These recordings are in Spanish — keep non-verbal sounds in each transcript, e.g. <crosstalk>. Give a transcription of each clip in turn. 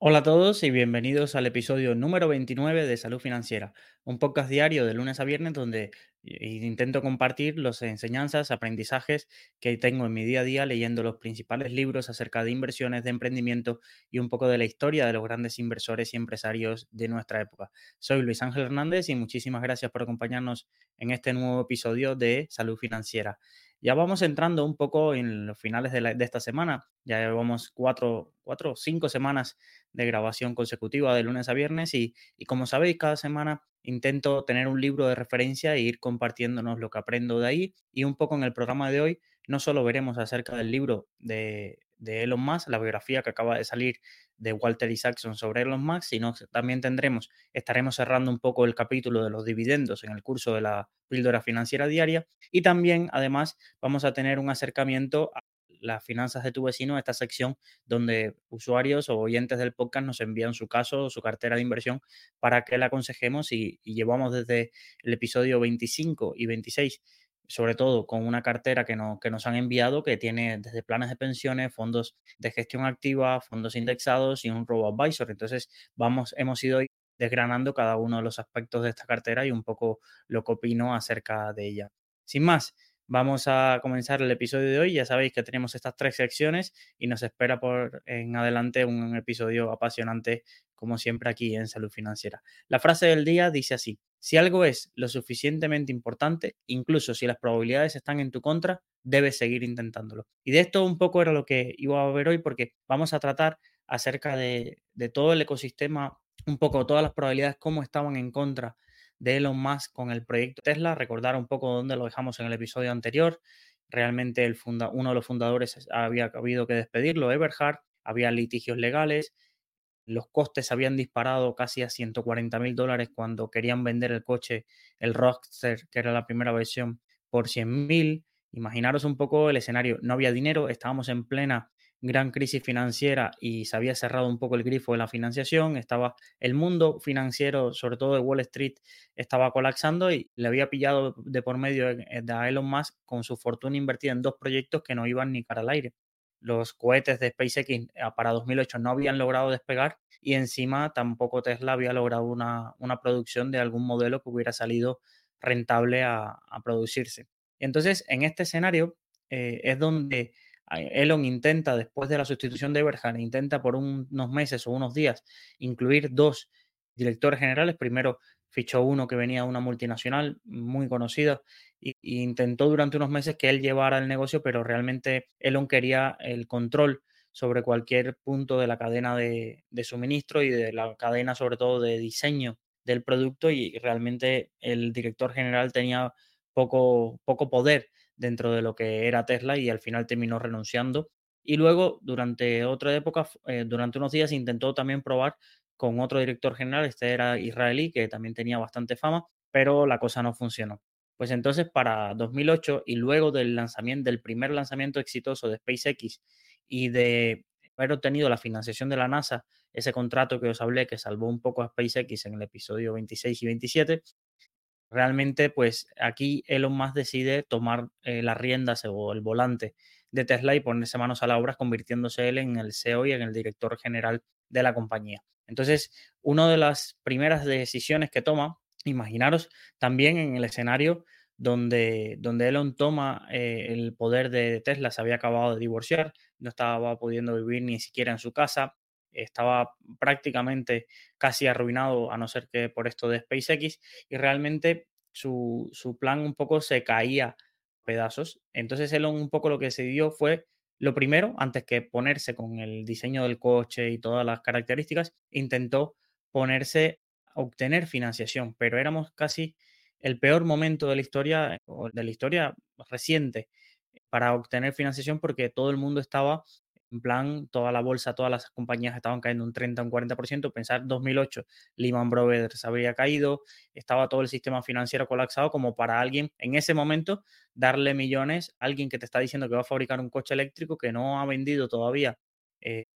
Hola a todos y bienvenidos al episodio número 29 de Salud Financiera, un podcast diario de lunes a viernes donde i- intento compartir las enseñanzas, aprendizajes que tengo en mi día a día leyendo los principales libros acerca de inversiones, de emprendimiento y un poco de la historia de los grandes inversores y empresarios de nuestra época. Soy Luis Ángel Hernández y muchísimas gracias por acompañarnos en este nuevo episodio de Salud Financiera. Ya vamos entrando un poco en los finales de, la- de esta semana, ya llevamos cuatro, cuatro cinco semanas de grabación consecutiva de lunes a viernes y, y como sabéis, cada semana intento tener un libro de referencia e ir compartiéndonos lo que aprendo de ahí y un poco en el programa de hoy no solo veremos acerca del libro de, de Elon Musk, la biografía que acaba de salir de Walter Isaacson sobre Elon Musk, sino también tendremos, estaremos cerrando un poco el capítulo de los dividendos en el curso de la píldora financiera diaria y también además vamos a tener un acercamiento a las finanzas de tu vecino, esta sección donde usuarios o oyentes del podcast nos envían su caso o su cartera de inversión para que la aconsejemos y llevamos desde el episodio 25 y 26 sobre todo con una cartera que, no, que nos han enviado que tiene desde planes de pensiones, fondos de gestión activa, fondos indexados y un robo-advisor. Entonces, vamos, hemos ido desgranando cada uno de los aspectos de esta cartera y un poco lo que opino acerca de ella. Sin más, vamos a comenzar el episodio de hoy. Ya sabéis que tenemos estas tres secciones y nos espera por en adelante un episodio apasionante, como siempre aquí en Salud Financiera. La frase del día dice así, si algo es lo suficientemente importante, incluso si las probabilidades están en tu contra, debes seguir intentándolo. Y de esto un poco era lo que iba a ver hoy porque vamos a tratar acerca de, todo el ecosistema, un poco todas las probabilidades, cómo estaban en contra de Elon Musk con el proyecto Tesla, recordar un poco dónde lo dejamos en el episodio anterior. Realmente el funda uno de los fundadores había habido que despedirlo, Everhard, había litigios legales, los costes habían disparado casi a 140 mil dólares cuando querían vender el coche, el Roadster, que era la primera versión, por 100 mil. Imaginaros un poco el escenario. No había dinero, estábamos en plena gran crisis financiera y se había cerrado un poco el grifo de la financiación. Estaba el mundo financiero, sobre todo de Wall Street, estaba colapsando y le había pillado de por medio a Elon Musk con su fortuna invertida en dos proyectos que no iban ni cara al aire los cohetes de SpaceX eh, para 2008 no habían logrado despegar y encima tampoco Tesla había logrado una, una producción de algún modelo que hubiera salido rentable a, a producirse. Entonces, en este escenario eh, es donde Elon intenta, después de la sustitución de Everhard, intenta por unos meses o unos días incluir dos directores generales. Primero fichó uno que venía de una multinacional muy conocida y, intentó durante unos meses que él llevara el negocio, pero realmente Elon quería el control sobre cualquier punto de la cadena de, de, suministro y de la cadena sobre todo de diseño del producto y realmente el director general tenía poco, poco poder dentro de lo que era Tesla y al final terminó renunciando. Y luego, durante otra época, eh, durante unos días, intentó también probar con otro director general, este era israelí, que también tenía bastante fama, pero la cosa no funcionó. Pues entonces para 2008 y luego del lanzamiento, del primer lanzamiento exitoso de SpaceX y de haber obtenido la financiación de la NASA, ese contrato que os hablé que salvó un poco a SpaceX en el episodio 26 y 27, realmente pues aquí Elon Musk decide tomar eh, las riendas o el volante de Tesla y ponerse manos a la obra, convirtiéndose él en el CEO y en el director general de la compañía. Entonces, una de las primeras decisiones que toma, imaginaros también en el escenario donde, donde Elon toma eh, el poder de Tesla, se había acabado de divorciar, no estaba pudiendo vivir ni siquiera en su casa, estaba prácticamente casi arruinado, a no ser que por esto de SpaceX, y realmente su, su plan un poco se caía pedazos. Entonces Elon un poco lo que dio fue lo primero, antes que ponerse con el diseño del coche y todas las características, intentó ponerse a obtener financiación, pero éramos casi el peor momento de la historia, o de la historia reciente, para obtener financiación porque todo el mundo estaba en plan, toda la bolsa, todas las compañías estaban cayendo un 30, un 40%. Pensar 2008, Lehman Brothers habría caído, estaba todo el sistema financiero colapsado como para alguien en ese momento darle millones a alguien que te está diciendo que va a fabricar un coche eléctrico que no ha vendido todavía eh,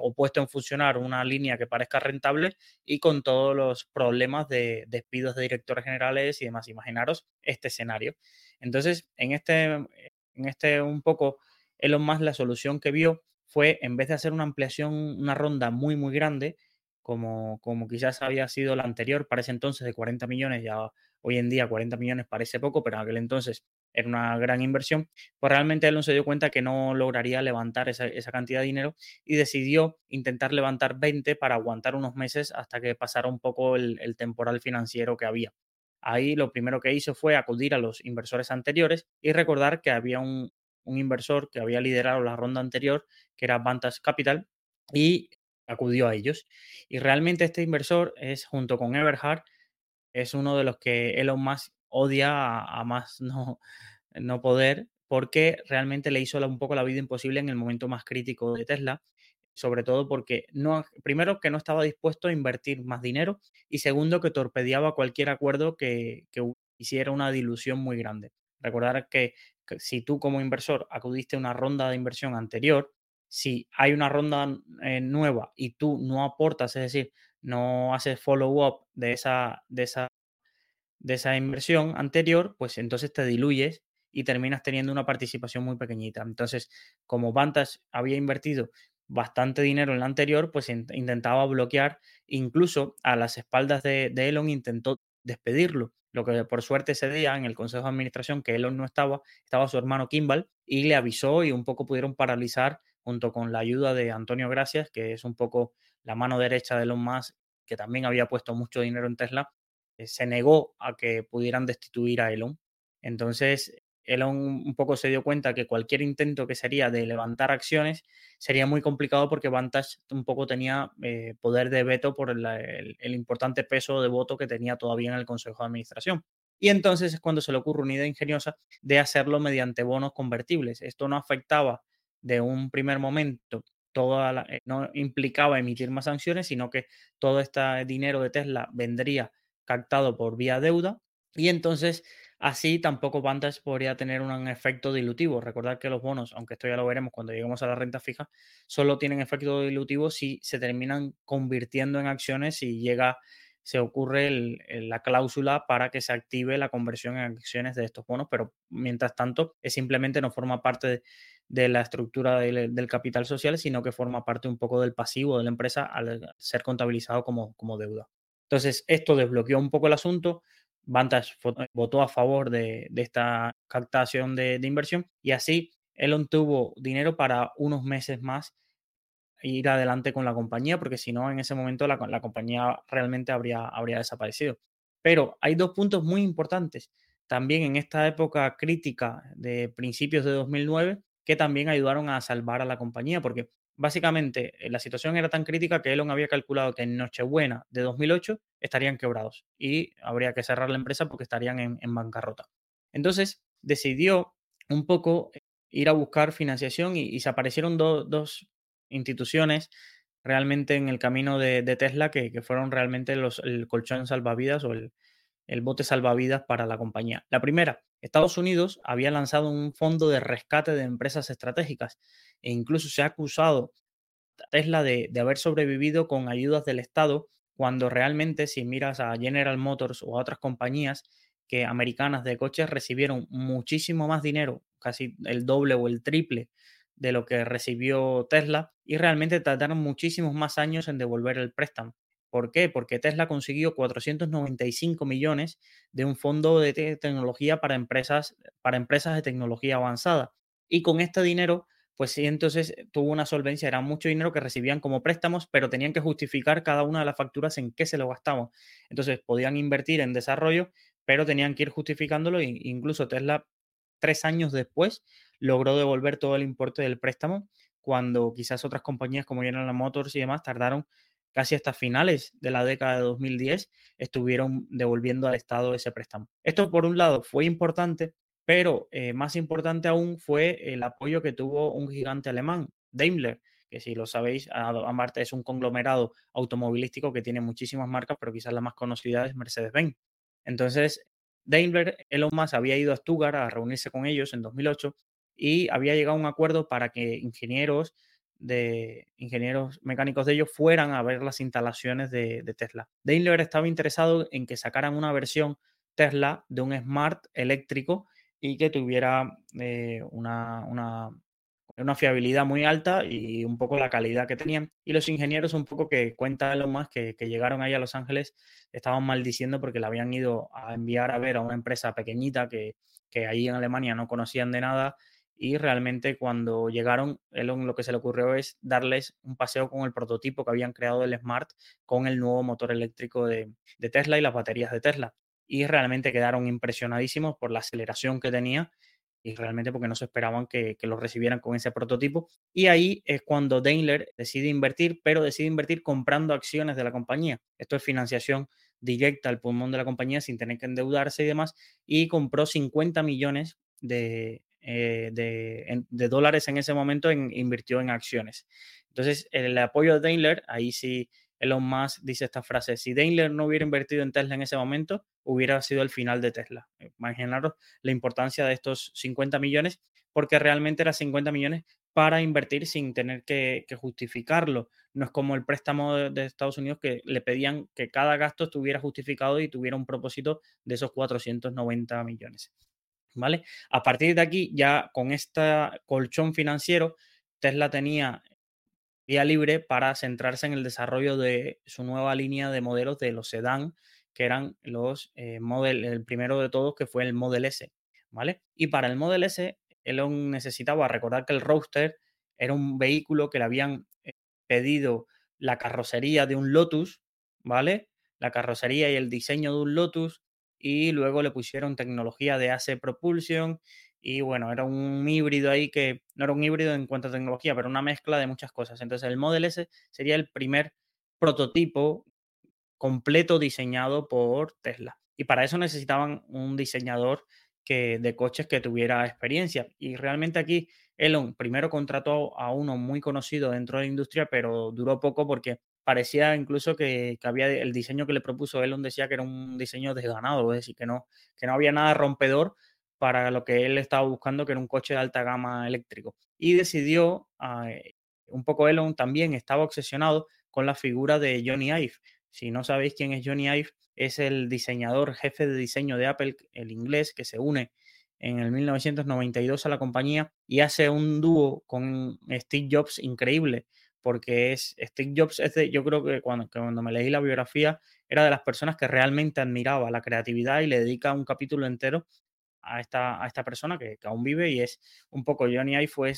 o puesto en funcionar una línea que parezca rentable y con todos los problemas de despidos de directores generales y demás. Imaginaros este escenario. Entonces, en este, en este un poco Elon Musk la solución que vio fue, en vez de hacer una ampliación, una ronda muy, muy grande, como, como quizás había sido la anterior para ese entonces de 40 millones, ya hoy en día 40 millones parece poco, pero en aquel entonces era una gran inversión, pues realmente no se dio cuenta que no lograría levantar esa, cantidad de dinero y decidió intentar levantar 20 para aguantar unos meses hasta que pasara un poco el, temporal financiero que había. Ahí lo primero que hizo fue acudir a los inversores anteriores y recordar que había un, un inversor que había liderado la ronda anterior, que era Vantage Capital, y acudió a ellos. Y realmente este inversor es, junto con Everhard, es uno de los que Elon Musk odia a, más no, no poder, porque realmente le hizo un poco la vida imposible en el momento más crítico de Tesla, sobre todo porque no, primero que no estaba dispuesto a invertir más dinero y segundo que torpedeaba cualquier acuerdo que, que hiciera una dilución muy grande. Recordar que, si tú como inversor acudiste a una ronda de inversión anterior, si hay una ronda eh, nueva y tú no aportas, es decir, no haces follow-up de esa, de esa de esa inversión anterior, pues entonces te diluyes y terminas teniendo una participación muy pequeñita. Entonces, como Vantage había invertido bastante dinero en la anterior, pues intentaba bloquear, incluso a las espaldas de, Elon intentó despedirlo. Lo que por suerte ese día en el Consejo de Administración, que Elon no estaba, estaba su hermano Kimball y le avisó y un poco pudieron paralizar junto con la ayuda de Antonio Gracias, que es un poco la mano derecha de Elon Musk, que también había puesto mucho dinero en Tesla, eh, se negó a que pudieran destituir a Elon. Entonces, Elon un poco se dio cuenta que cualquier intento que sería de levantar acciones sería muy complicado porque Vantage un poco tenía eh, poder de veto por el, importante peso de voto que tenía todavía en el Consejo de Administración. Y entonces es cuando se le ocurre una idea ingeniosa de hacerlo mediante bonos convertibles. Esto no afectaba de un primer momento, toda eh, no implicaba emitir más sanciones, sino que todo este dinero de Tesla vendría captado por vía deuda y entonces así tampoco Vantage podría tener un efecto dilutivo. Recordar que los bonos, aunque esto ya lo veremos cuando lleguemos a la renta fija, solo tienen efecto dilutivo si se terminan convirtiendo en acciones y llega se ocurre la cláusula para que se active la conversión en acciones de estos bonos, pero mientras tanto es simplemente no forma parte de, la estructura del, capital social, sino que forma parte un poco del pasivo de la empresa al ser contabilizado como, como deuda. Entonces, esto desbloqueó un poco el asunto. Vantage votó a favor de, esta captación de, inversión y así Elon tuvo dinero para unos meses más ir adelante con la compañía, porque si no, en ese momento la, compañía realmente habría, habría desaparecido. Pero hay dos puntos muy importantes también en esta época crítica de principios de 2009 que también ayudaron a salvar a la compañía, porque básicamente eh, la situación era tan crítica que Elon había calculado que en Nochebuena de 2008 estarían quebrados y habría que cerrar la empresa porque estarían en, bancarrota. Entonces decidió un poco ir a buscar financiación y, se aparecieron dos instituciones realmente en el camino de, Tesla que, fueron realmente los, el colchón salvavidas o el, el bote salvavidas para la compañía. La primera, Estados Unidos había lanzado un fondo de rescate de empresas estratégicas e incluso se ha acusado a Tesla de, haber sobrevivido con ayudas del Estado cuando realmente si miras a General Motors o a otras compañías que americanas de coches recibieron muchísimo más dinero, casi el doble o el triple de lo que recibió Tesla y realmente tardaron muchísimos más años en devolver el préstamo. ¿Por qué? Porque Tesla consiguió 495 millones de un fondo de tecnología para empresas, para empresas de tecnología avanzada. Y con este dinero, pues sí, entonces tuvo una solvencia, era mucho dinero que recibían como préstamos, pero tenían que justificar cada una de las facturas en qué se lo gastaban. Entonces podían invertir en desarrollo, pero tenían que ir justificándolo. E incluso Tesla, tres años después, logró devolver todo el importe del préstamo, cuando quizás otras compañías como General Motors y demás tardaron casi hasta finales de la década de 2010 estuvieron devolviendo al Estado ese préstamo. Esto por un lado fue importante, pero eh, más importante aún fue el apoyo que tuvo un gigante alemán, Daimler, que si lo sabéis, aparte es un conglomerado automovilístico que tiene muchísimas marcas, pero quizás la más conocida es Mercedes-Benz. Entonces, Daimler, Elon Musk había ido a Stuttgart a reunirse con ellos en 2008 y había llegado a un acuerdo para que ingenieros de ingenieros mecánicos de ellos fueran a ver las instalaciones de, Tesla. Daimler estaba interesado en que sacaran una versión Tesla de un Smart eléctrico y que tuviera eh, una, una fiabilidad muy alta y un poco la calidad que tenían. Y los ingenieros, un poco que cuenta lo más que, llegaron ahí a Los Ángeles, estaban maldiciendo porque le habían ido a enviar a ver a una empresa pequeñita que, que ahí en Alemania no conocían de nada. Y realmente cuando llegaron, lo que se le ocurrió es darles un paseo con el prototipo que habían creado del Smart con el nuevo motor eléctrico de Tesla y las baterías de Tesla. Y realmente quedaron impresionadísimos por la aceleración que tenía y realmente porque no se esperaban que, que, lo recibieran con ese prototipo. Y ahí es cuando Daimler decide invertir, pero decide invertir comprando acciones de la compañía. Esto es financiación directa al pulmón de la compañía sin tener que endeudarse y demás, y compró 50 millones de, eh, de, dólares en ese momento, en, invirtió en acciones. Entonces, el apoyo de Daimler, ahí sí Elon Musk dice esta frase, si Daimler no hubiera invertido en Tesla en ese momento, hubiera sido el final de Tesla. Imaginaros la importancia de estos 50 millones, porque realmente eran 50 millones para invertir sin tener que, que justificarlo. No es como el préstamo de, de, Estados Unidos que le pedían que cada gasto estuviera justificado y tuviera un propósito de esos 490 millones. ¿Vale? A partir de aquí, ya con este colchón financiero, Tesla tenía vía libre para centrarse en el desarrollo de su nueva línea de modelos de los sedán, que eran los eh, Model, el primero de todos que fue el Model S, ¿vale? Y para el Model S, Elon necesitaba recordar que el Roadster era un vehículo que le habían eh, pedido la carrocería de un Lotus, ¿vale? La carrocería y el diseño de un Lotus y luego le pusieron tecnología de AC Propulsion y bueno, era un híbrido ahí que no era un híbrido en cuanto a tecnología, pero una mezcla de muchas cosas. Entonces el Model S sería el primer prototipo completo diseñado por Tesla. Y para eso necesitaban un diseñador que, de coches que tuviera experiencia. Y realmente aquí Elon primero contrató a uno muy conocido dentro de la industria, pero duró poco porque parecía incluso que, que, había el diseño que le propuso Elon decía que era un diseño desganado, es decir, que no, que no había nada rompedor para lo que él estaba buscando, que era un coche de alta gama eléctrico. Y decidió, uh, un poco Elon también estaba obsesionado con la figura de Johnny Ive. Si no sabéis quién es Johnny Ive, es el diseñador jefe de diseño de Apple, el inglés, que se une en el 1992 a la compañía y hace un dúo con Steve Jobs increíble, porque es Steve Jobs, es de, yo creo que cuando, cuando me leí la biografía, era de las personas que realmente admiraba la creatividad y le dedica un capítulo entero a esta, a esta persona que, aún vive y es un poco Johnny Ive fue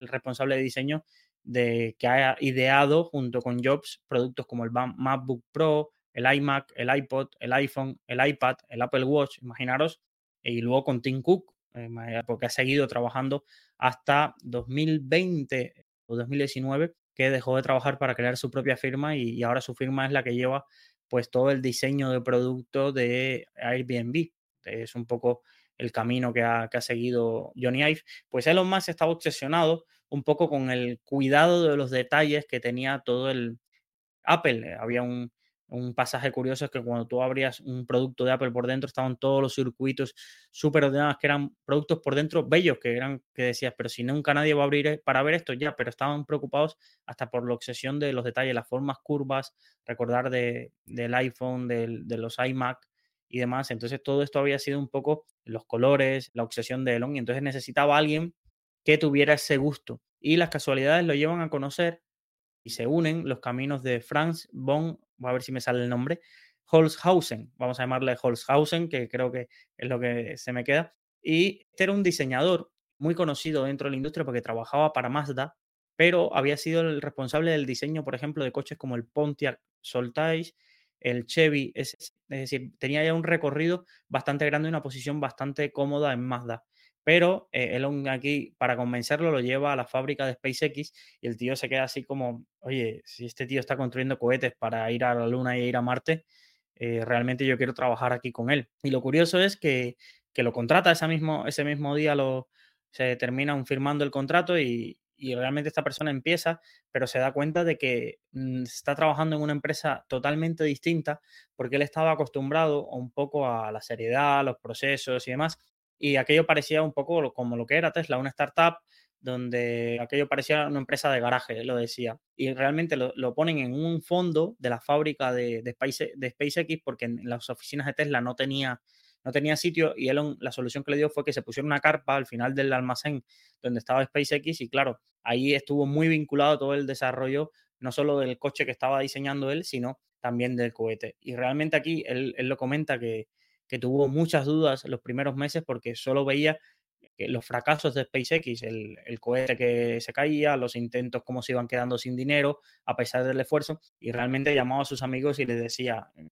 el responsable de diseño de que ha ideado junto con Jobs productos como el MacBook Pro, el iMac, el iPod, el iPhone, el iPad, el Apple Watch, imaginaros, y luego con Tim Cook, eh, porque ha seguido trabajando hasta 2020 o 2019, que dejó de trabajar para crear su propia firma y, y ahora su firma es la que lleva pues todo el diseño de producto de Airbnb. Es un poco el camino que ha, que ha seguido Johnny Ive, pues Elon Musk estaba obsesionado un poco con el cuidado de los detalles que tenía todo el Apple. Había un, un pasaje curioso es que cuando tú abrías un producto de Apple por dentro estaban todos los circuitos súper ordenados, que eran productos por dentro bellos, que eran que decías, pero si nunca nadie va a abrir eh, para ver esto ya, pero estaban preocupados hasta por la obsesión de los detalles, las formas curvas, recordar de, del iPhone, de los iMac, y demás. Entonces todo esto había sido un poco los colores, la obsesión de Elon y entonces necesitaba alguien que tuviera ese gusto. Y las casualidades lo llevan a conocer y se unen los caminos de Franz von, voy a ver si me sale el nombre, Holzhausen, vamos a llamarle Holzhausen, que creo que es lo que se me queda. Y este era un diseñador muy conocido dentro de la industria porque trabajaba para Mazda, pero había sido el responsable del diseño, por ejemplo, de coches como el Pontiac Solstice el Chevy, es, es, decir, tenía ya un recorrido bastante grande y una posición bastante cómoda en Mazda. Pero eh, Elon aquí, para convencerlo, lo lleva a la fábrica de SpaceX y el tío se queda así como, oye, si este tío está construyendo cohetes para ir a la Luna y ir a Marte, eh, realmente yo quiero trabajar aquí con él. Y lo curioso es que, que lo contrata ese mismo, ese mismo día, lo, se terminan firmando el contrato y, y realmente esta persona empieza, pero se da cuenta de que mm, está trabajando en una empresa totalmente distinta porque él estaba acostumbrado un poco a la seriedad, los procesos y demás. Y aquello parecía un poco como lo que era Tesla, una startup donde aquello parecía una empresa de garaje, lo decía. Y realmente lo, ponen en un fondo de la fábrica de, Space, de SpaceX porque en las oficinas de Tesla no tenía no tenía sitio y Elon la solución que le dio fue que se pusiera una carpa al final del almacén donde estaba SpaceX y claro, ahí estuvo muy vinculado todo el desarrollo, no solo del coche que estaba diseñando él, sino también del cohete. Y realmente aquí él, lo comenta que, que tuvo muchas dudas los primeros meses porque solo veía los fracasos de SpaceX, el, el, cohete que se caía, los intentos, cómo se iban quedando sin dinero a pesar del esfuerzo, y realmente llamaba a sus amigos y les decía, eh,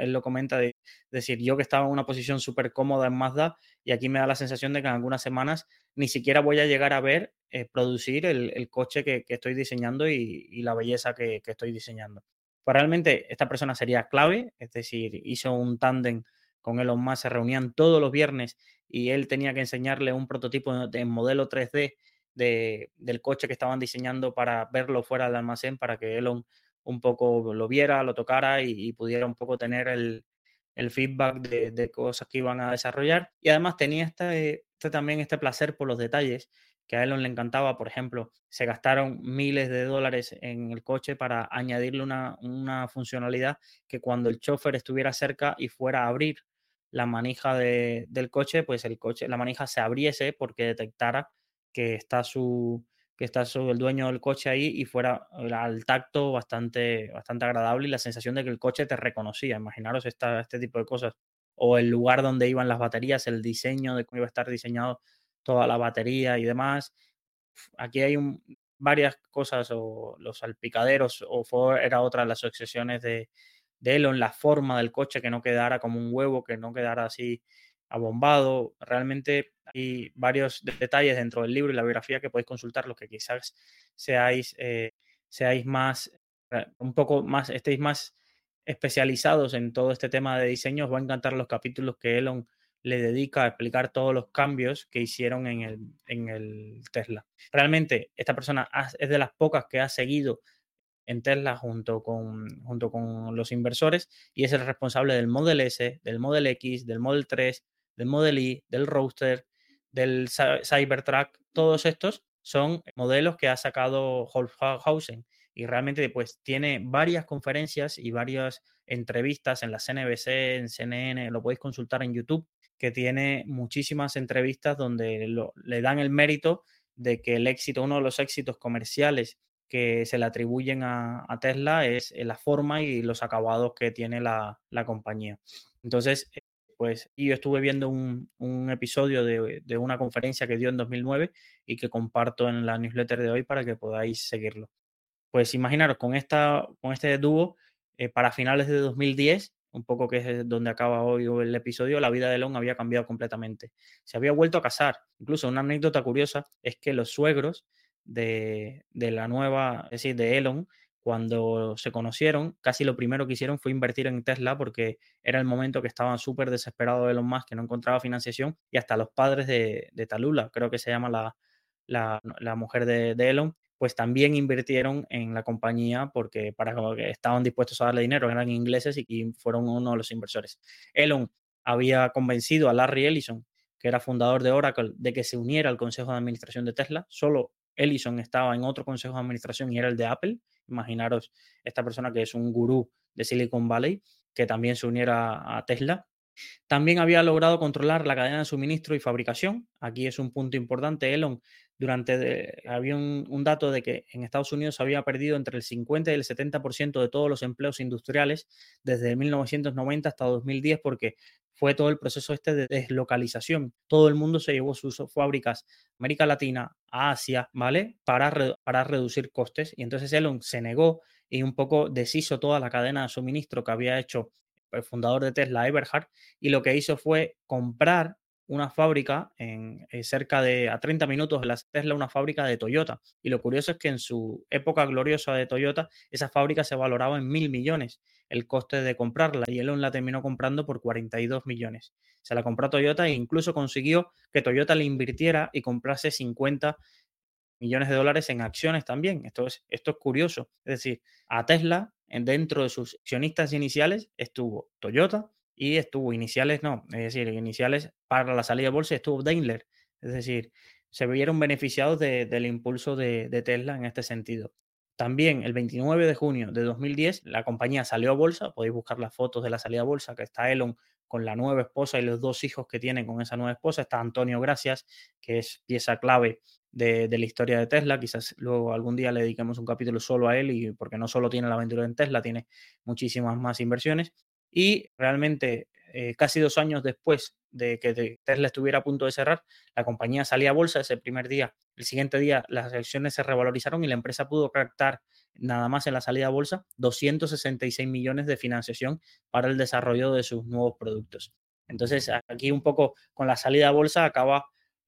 él lo comenta, de decir, yo que estaba en una posición súper cómoda en Mazda, y aquí me da la sensación de que en algunas semanas ni siquiera voy a llegar a ver eh, producir el, coche que, estoy diseñando y, la belleza que, que estoy diseñando. Pues realmente esta persona sería clave, es decir, hizo un tándem con Elon Musk, se reunían todos los viernes y él tenía que enseñarle un prototipo de modelo 3D de, del coche que estaban diseñando para verlo fuera del almacén, para que Elon un poco lo viera, lo tocara y, pudiera un poco tener el, feedback de, cosas que iban a desarrollar. Y además tenía este, este, también este placer por los detalles que a Elon le encantaba. Por ejemplo, se gastaron miles de dólares en el coche para añadirle una, una funcionalidad que cuando el chofer estuviera cerca y fuera a abrir la manija del coche, pues el coche, la manija se abriese porque detectara que está su que está el dueño del coche ahí y fuera al tacto bastante, bastante agradable y la sensación de que el coche te reconocía. Imaginaros esta, este tipo de cosas. O el lugar donde iban las baterías, el diseño de cómo iba a estar diseñado toda la batería y demás. Aquí hay varias cosas, o los salpicaderos, o era otra de las obsesiones de, de Elon, la forma del coche, que no quedara como un huevo, que no quedara así abombado. Realmente hay varios detalles dentro del libro y la biografía que podéis consultar, los que quizás seáis, eh, seáis más, eh, un poco más, estéis más especializados en todo este tema de diseño. Os va a encantar los capítulos que Elon le dedica a explicar todos los cambios que hicieron en el, en el Tesla. Realmente, esta persona es de las pocas que ha seguido en Tesla junto con, junto con los inversores y es el responsable del Model S, del Model X, del Model 3, del Model Y, del Roadster, del Cybertruck. Todos estos son modelos que ha sacado Holzhausen y realmente pues tiene varias conferencias y varias entrevistas en la CNBC, en CNN, lo podéis consultar en YouTube, que tiene muchísimas entrevistas donde le dan el mérito de que el éxito, uno de los éxitos comerciales que se le atribuyen a, Tesla es la forma y los acabados que tiene la, compañía. Entonces, eh, pues yo estuve viendo un, episodio de, una conferencia que dio en 2009 y que comparto en la newsletter de hoy para que podáis seguirlo. Pues imaginaros, con, esta, con este dúo, eh, para finales de 2010, un poco que es donde acaba hoy el episodio, la vida de Elon había cambiado completamente. Se había vuelto a casar. Incluso una anécdota curiosa es que los suegros de, la nueva, es decir, de Elon, cuando se conocieron, casi lo primero que hicieron fue invertir en Tesla porque era el momento que estaban súper desesperados de Elon Musk, que no encontraba financiación, y hasta los padres de, Talula, creo que se llama la, la, mujer de, Elon, pues también invirtieron en la compañía porque para que estaban dispuestos a darle dinero, eran ingleses y fueron uno de los inversores. Elon había convencido a Larry Ellison, que era fundador de Oracle, de que se uniera al consejo de administración de Tesla. Solo Ellison estaba en otro consejo de administración y era el de Apple. Imaginaros esta persona que es un gurú de Silicon Valley, que también se uniera a Tesla. También había logrado controlar la cadena de suministro y fabricación. Aquí es un punto importante. Elon, durante había un, dato de que en Estados Unidos había perdido entre el 50 y el 70% de todos los empleos industriales desde 1990 hasta 2010 porque fue todo el proceso este de deslocalización. Todo el mundo se llevó sus fábricas América Latina, Asia, ¿vale? Para, para reducir costes. Y entonces Elon se negó y un poco deshizo toda la cadena de suministro que había hecho el fundador de Tesla, Eberhard, y lo que hizo fue comprar una fábrica en, eh, cerca de a 30 minutos de la Tesla, una fábrica de Toyota. Y lo curioso es que en su época gloriosa de Toyota, esa fábrica se valoraba en mil millones el coste de comprarla y Elon la terminó comprando por 42 millones. Se la compró Toyota e incluso consiguió que Toyota le invirtiera y comprase 50 millones de dólares en acciones también. Esto es, esto es curioso. Es decir, a Tesla, dentro de sus accionistas iniciales, estuvo Toyota y estuvo iniciales, no, es decir, iniciales para la salida de bolsa estuvo Daimler. Es decir, se vieron beneficiados del impulso de, de Tesla en este sentido. También el 29 de junio de 2010 la compañía salió a bolsa, podéis buscar las fotos de la salida a bolsa, que está Elon con la nueva esposa y los dos hijos que tiene con esa nueva esposa. Está Antonio Gracias, que es pieza clave de, la historia de Tesla. Quizás luego algún día le dediquemos un capítulo solo a él, y porque no solo tiene la aventura en Tesla, tiene muchísimas más inversiones. Y realmente, eh, casi dos años después de que Tesla estuviera a punto de cerrar, la compañía salía a bolsa ese primer día. El siguiente día las acciones se revalorizaron y la empresa pudo captar nada más en la salida a bolsa 266 millones de financiación para el desarrollo de sus nuevos productos. Entonces, aquí un poco con la salida a bolsa acaba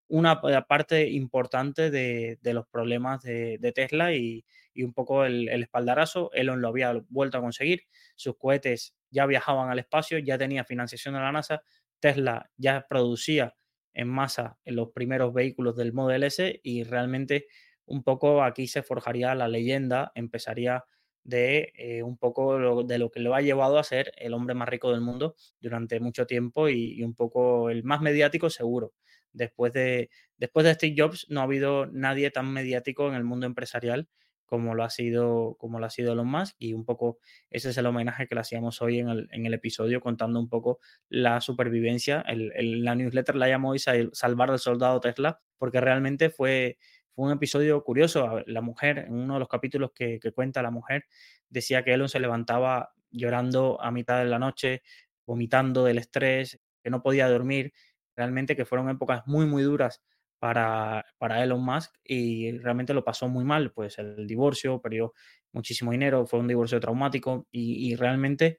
una parte importante de, los problemas de, Tesla y, un poco el, el, espaldarazo. Elon lo había vuelto a conseguir, sus cohetes ya viajaban al espacio, ya tenía financiación de la NASA, Tesla ya producía en masa los primeros vehículos del Model S y realmente un poco aquí se forjaría la leyenda, empezaría de eh, un poco de lo que lo ha llevado a ser el hombre más rico del mundo durante mucho tiempo y, un poco el más mediático seguro. Después de, después de Steve Jobs no ha habido nadie tan mediático en el mundo empresarial como lo ha sido, como lo ha sido Elon Musk, y un poco ese es el homenaje que le hacíamos hoy en el, episodio, contando un poco la supervivencia. El, la newsletter la llamó hoy Salvar al Soldado Tesla, porque realmente fue, fue un episodio curioso. La mujer, en uno de los capítulos que, que cuenta la mujer, decía que Elon se levantaba llorando a mitad de la noche, vomitando del estrés, que no podía dormir. Realmente que fueron épocas muy, muy duras para, para Elon Musk y realmente lo pasó muy mal, pues el divorcio, perdió muchísimo dinero, fue un divorcio traumático y, realmente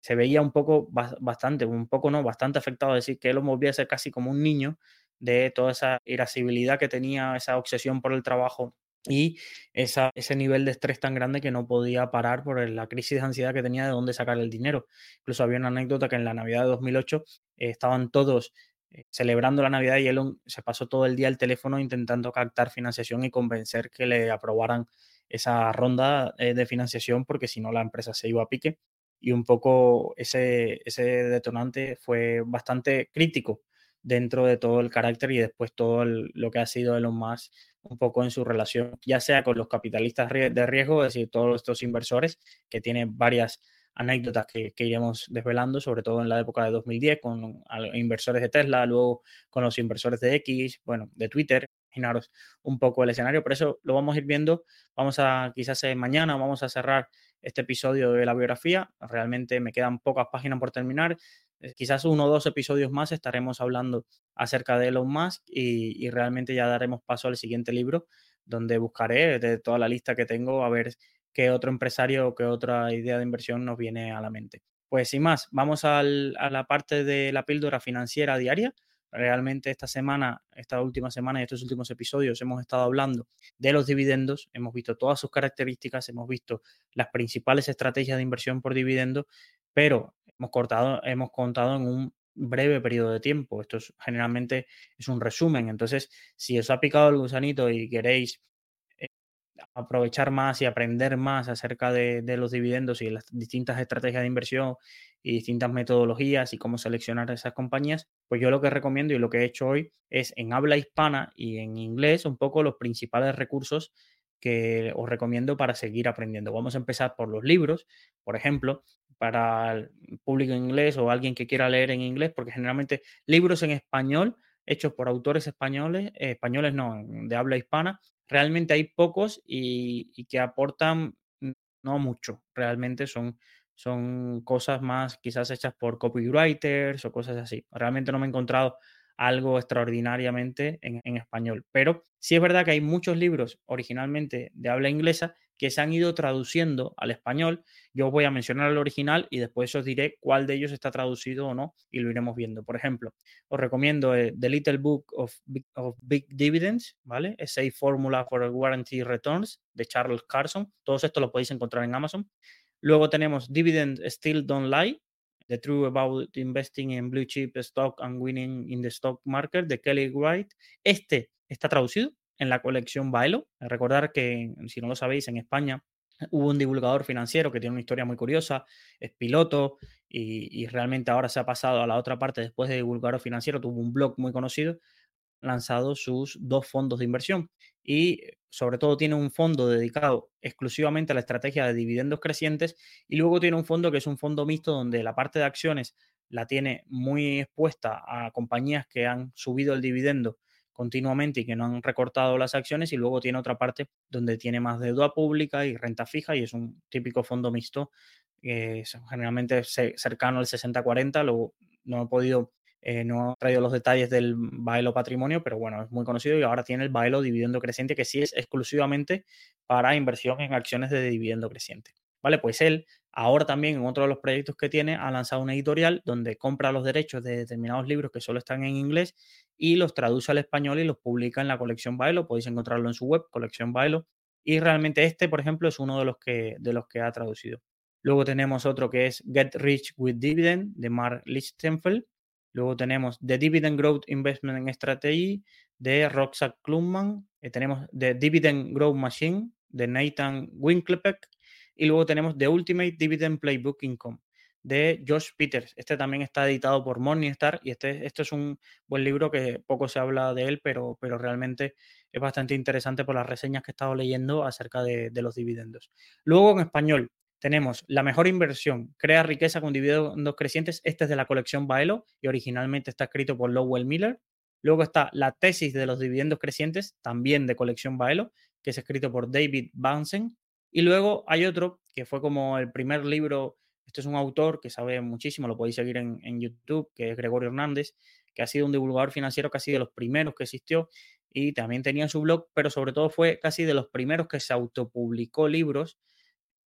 se veía un poco, bastante, un poco no, bastante afectado, es decir, que Elon volvía a ser casi como un niño de toda esa irascibilidad que tenía, esa obsesión por el trabajo y esa, ese nivel de estrés tan grande que no podía parar por la crisis de ansiedad que tenía de dónde sacar el dinero. Incluso había una anécdota que en la Navidad de 2008 eh, estaban todos celebrando la Navidad y Elon se pasó todo el día al teléfono intentando captar financiación y convencer que le aprobaran esa ronda eh, de financiación porque si no la empresa se iba a pique. Y un poco ese, ese detonante fue bastante crítico dentro de todo el carácter y después todo lo que ha sido Elon Musk un poco en su relación, ya sea con los capitalistas de riesgo, es decir, todos estos inversores que tienen varias anécdotas que, iremos desvelando, sobre todo en la época de 2010 con inversores de Tesla, luego con los inversores de X, bueno, de Twitter. Imaginaros un poco el escenario, por eso lo vamos a ir viendo. Vamos a, quizás eh, mañana, vamos a cerrar este episodio de la biografía. Realmente me quedan pocas páginas por terminar. Eh, quizás uno o dos episodios más estaremos hablando acerca de Elon Musk y, y realmente ya daremos paso al siguiente libro, donde buscaré de toda la lista que tengo a ver qué otro empresario o qué otra idea de inversión nos viene a la mente. Pues sin más, vamos a la parte de la píldora financiera diaria. Realmente esta semana, esta última semana y estos últimos episodios hemos estado hablando de los dividendos, hemos visto todas sus características, hemos visto las principales estrategias de inversión por dividendo, pero hemos, cortado, hemos contado en un breve periodo de tiempo. Esto generalmente es un resumen. Entonces, si os ha picado el gusanito y queréis aprovechar más y aprender más acerca de, los dividendos y las distintas estrategias de inversión y distintas metodologías y cómo seleccionar esas compañías, pues yo lo que recomiendo y lo que he hecho hoy es en habla hispana y en inglés un poco los principales recursos que os recomiendo para seguir aprendiendo. Vamos a empezar por los libros, por ejemplo, para el público inglés o alguien que quiera leer en inglés, porque generalmente libros en español hechos por autores españoles, españoles no, de habla hispana, realmente hay pocos y, que aportan no mucho, realmente son, son cosas más quizás hechas por copywriters o cosas así. Realmente no me he encontrado algo extraordinariamente en, español. Pero sí es verdad que hay muchos libros originalmente de habla inglesa que se han ido traduciendo al español. Yo voy a mencionar el original y después os diré cuál de ellos está traducido o no y lo iremos viendo. Por ejemplo, os recomiendo eh, The Little Book of Big, Dividends, ¿vale? Safe Formula for Guaranteed Returns de Charles Carson. Todos estos los podéis encontrar en Amazon. Luego tenemos Dividend Still Don't Lie, The True About Investing in Blue Chip Stock and Winning in the Stock Market de Kelly Wright. Este está traducido en la colección Bailo. Recordar que, si no lo sabéis, en España hubo un divulgador financiero que tiene una historia muy curiosa, es piloto y, y, realmente ahora se ha pasado a la otra parte después de divulgador financiero, tuvo un blog muy conocido lanzado sus dos fondos de inversión y sobre todo tiene un fondo dedicado exclusivamente a la estrategia de dividendos crecientes y luego tiene un fondo que es un fondo mixto donde la parte de acciones la tiene muy expuesta a compañías que han subido el dividendo continuamente y que no han recortado las acciones y luego tiene otra parte donde tiene más deuda pública y renta fija y es un típico fondo mixto que es generalmente cercano al 60-40, luego no he podido, eh, no he traído los detalles del bailo patrimonio, pero bueno, es muy conocido y ahora tiene el bailo dividendo creciente que sí es exclusivamente para inversión en acciones de dividendo creciente. Vale, pues él ahora también en otro de los proyectos que tiene ha lanzado una editorial donde compra los derechos de determinados libros que solo están en inglés y los traduce al español y los publica en la colección Bailo. Podéis encontrarlo en su web, colección Bailo. Y realmente este, por ejemplo, es uno de los que, de los que ha traducido. Luego tenemos otro que es Get Rich with Dividend de Mark Lichtenfeld. Luego tenemos The Dividend Growth Investment Strategy de Roxanne Klumman. Eh, tenemos The Dividend Growth Machine de Nathan Winklepeck. Y luego tenemos The Ultimate Dividend Playbook Income de Josh Peters. Este también está editado por Morningstar y este, este es un buen libro que poco se habla de él, pero, pero realmente es bastante interesante por las reseñas que he estado leyendo acerca de, de los dividendos. Luego en español tenemos La mejor inversión, crea riqueza con dividendos crecientes. Este es de la colección Baelo y originalmente está escrito por Lowell Miller. Luego está La tesis de los dividendos crecientes, también de colección Baelo, que es escrito por David Bansen. Y luego hay otro que fue como el primer libro, este es un autor que sabe muchísimo, lo podéis seguir en, YouTube, que es Gregorio Hernández, que ha sido un divulgador financiero casi de los primeros que existió y también tenía su blog, pero sobre todo fue casi de los primeros que se autopublicó libros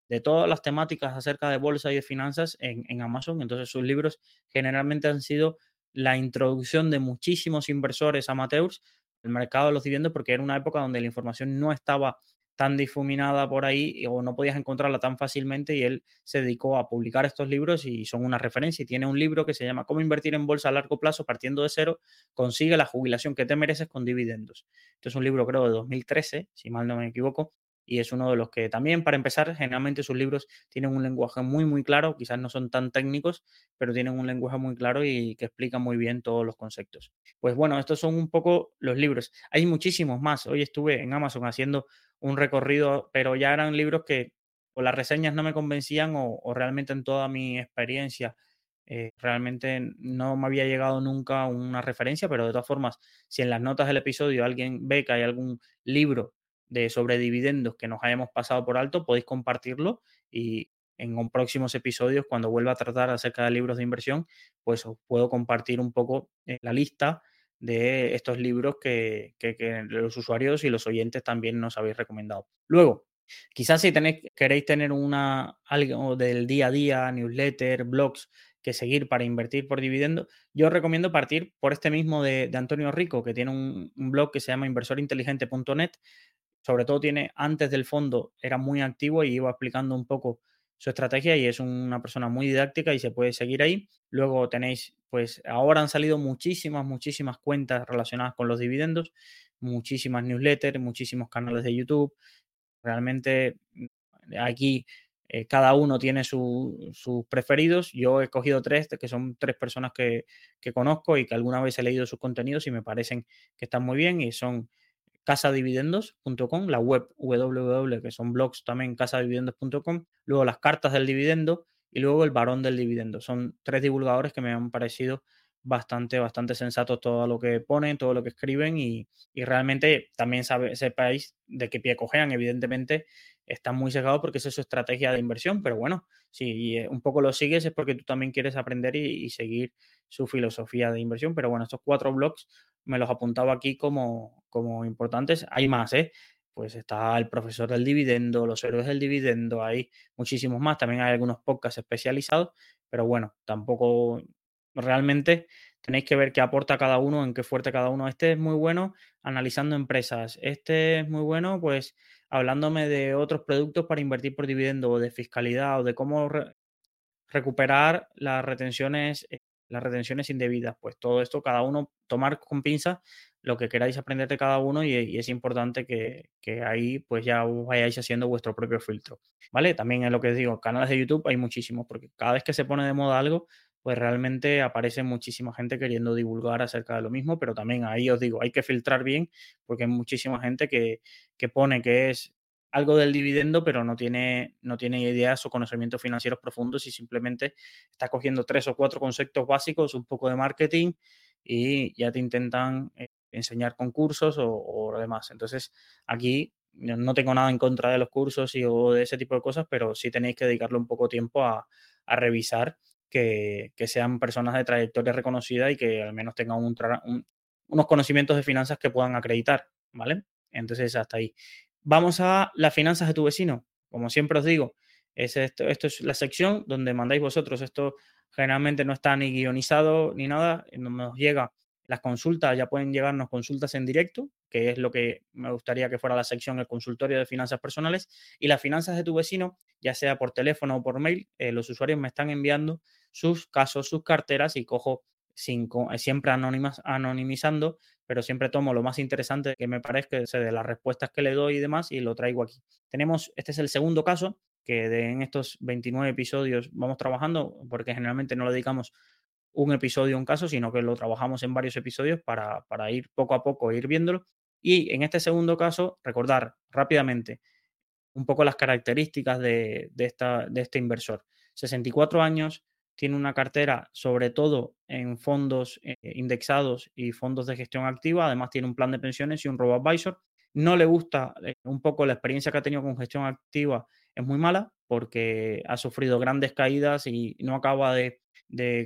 de todas las temáticas acerca de bolsa y de finanzas en, en Amazon. Entonces sus libros generalmente han sido la introducción de muchísimos inversores amateurs al mercado de los dividendos porque era una época donde la información no estaba tan difuminada por ahí o no podías encontrarla tan fácilmente y él se dedicó a publicar estos libros y son una referencia y tiene un libro que se llama Cómo invertir en bolsa a largo plazo partiendo de cero, consigue la jubilación que te mereces con dividendos. Este es un libro creo de 2013, si mal no me equivoco, y es uno de los que también para empezar generalmente sus libros tienen un lenguaje muy muy claro, quizás no son tan técnicos, pero tienen un lenguaje muy claro y que explica muy bien todos los conceptos. Pues bueno, estos son un poco los libros. Hay muchísimos más. Hoy estuve en Amazon haciendo un recorrido, pero ya eran libros que o las reseñas no me convencían o, realmente en toda mi experiencia eh, realmente no me había llegado nunca una referencia, pero de todas formas, si en las notas del episodio alguien ve que hay algún libro de sobre dividendos que nos hayamos pasado por alto, podéis compartirlo y en próximos episodios, cuando vuelva a tratar acerca de libros de inversión, pues os puedo compartir un poco eh, la lista de estos libros que, los usuarios y los oyentes también nos habéis recomendado. Luego, quizás si tenéis, queréis tener una, algo del día a día, newsletter, blogs que seguir para invertir por dividendo, yo os recomiendo partir por este mismo de, Antonio Rico, que tiene un, un, blog que se llama inversorinteligente.net. Sobre todo tiene, antes del fondo, era muy activo y iba explicando un poco su estrategia y es una persona muy didáctica y se puede seguir ahí. Luego tenéis, pues ahora han salido muchísimas, muchísimas cuentas relacionadas con los dividendos, muchísimas newsletters, muchísimos canales de YouTube. Realmente mm, aquí eh, cada uno tiene sus preferidos. Yo he escogido tres, que son tres personas que, que conozco y que alguna vez he leído sus contenidos y me parecen que están muy bien y son casadividendos.com, la web www, que son blogs también casadividendos.com, luego las cartas del dividendo y luego el varón del dividendo. Son tres divulgadores que me han parecido bastante, bastante sensatos todo lo que ponen, todo lo que escriben y, realmente también sabe, sepáis de qué pie cojean. Evidentemente están muy cegados porque esa es su estrategia de inversión, pero bueno, si un poco lo sigues es porque tú también quieres aprender y, y seguir su filosofía de inversión. Pero bueno, estos cuatro blogs me los apuntaba aquí como, como importantes. Hay más, ¿eh? Pues está el profesor del dividendo, los héroes del dividendo, hay muchísimos más. También hay algunos podcasts especializados, pero bueno, tampoco realmente tenéis que ver qué aporta cada uno, en qué fuerte cada uno. Este es muy bueno analizando empresas. Este es muy bueno, pues hablándome de otros productos para invertir por dividendo o de fiscalidad o de cómo recuperar las retenciones eh, las retenciones indebidas. Pues todo esto, cada uno tomar con pinza lo que queráis aprender de cada uno y, es importante que, ahí pues ya vayáis haciendo vuestro propio filtro. ¿Vale? También es lo que digo, canales de YouTube hay muchísimos, porque cada vez que se pone de moda algo, pues realmente aparece muchísima gente queriendo divulgar acerca de lo mismo, pero también ahí os digo, hay que filtrar bien, porque hay muchísima gente que, que pone que es algo del dividendo, pero no tiene, no tiene ideas o conocimientos financieros profundos y simplemente está cogiendo tres o cuatro conceptos básicos, un poco de marketing y ya te intentan eh, enseñar con cursos o, o demás. Entonces, aquí no tengo nada en contra de los cursos y, o de ese tipo de cosas, pero sí tenéis que dedicarle un poco de tiempo a, revisar que, sean personas de trayectoria reconocida y que al menos tengan unos conocimientos de finanzas que puedan acreditar, ¿vale? Entonces, hasta ahí. Vamos a las finanzas de tu vecino. Como siempre os digo, es esto, esto es la sección donde mandáis vosotros. Esto generalmente no está ni guionizado ni nada. Nos llega las consultas, ya pueden llegarnos consultas en directo, que es lo que me gustaría que fuera la sección, el consultorio de finanzas personales. Y las finanzas de tu vecino, ya sea por teléfono o por mail, eh, los usuarios me están enviando sus casos, sus carteras y cojo eh, siempre anónimas, anonimizando, pero siempre tomo lo más interesante que me parezca de las respuestas que le doy y demás y lo traigo aquí. Tenemos, este es el segundo caso que de, en estos 29 episodios vamos trabajando, porque generalmente no le dedicamos un episodio, un caso, sino que lo trabajamos en varios episodios para, ir poco a poco, ir viéndolo. Y en este segundo caso, recordar rápidamente un poco las características de, esta, de este inversor. 64 años, tiene una cartera sobre todo en fondos eh, indexados y fondos de gestión activa, además tiene un plan de pensiones y un robo-advisor. No le gusta eh, un poco la experiencia que ha tenido con gestión activa, es muy mala porque ha sufrido grandes caídas y no acaba de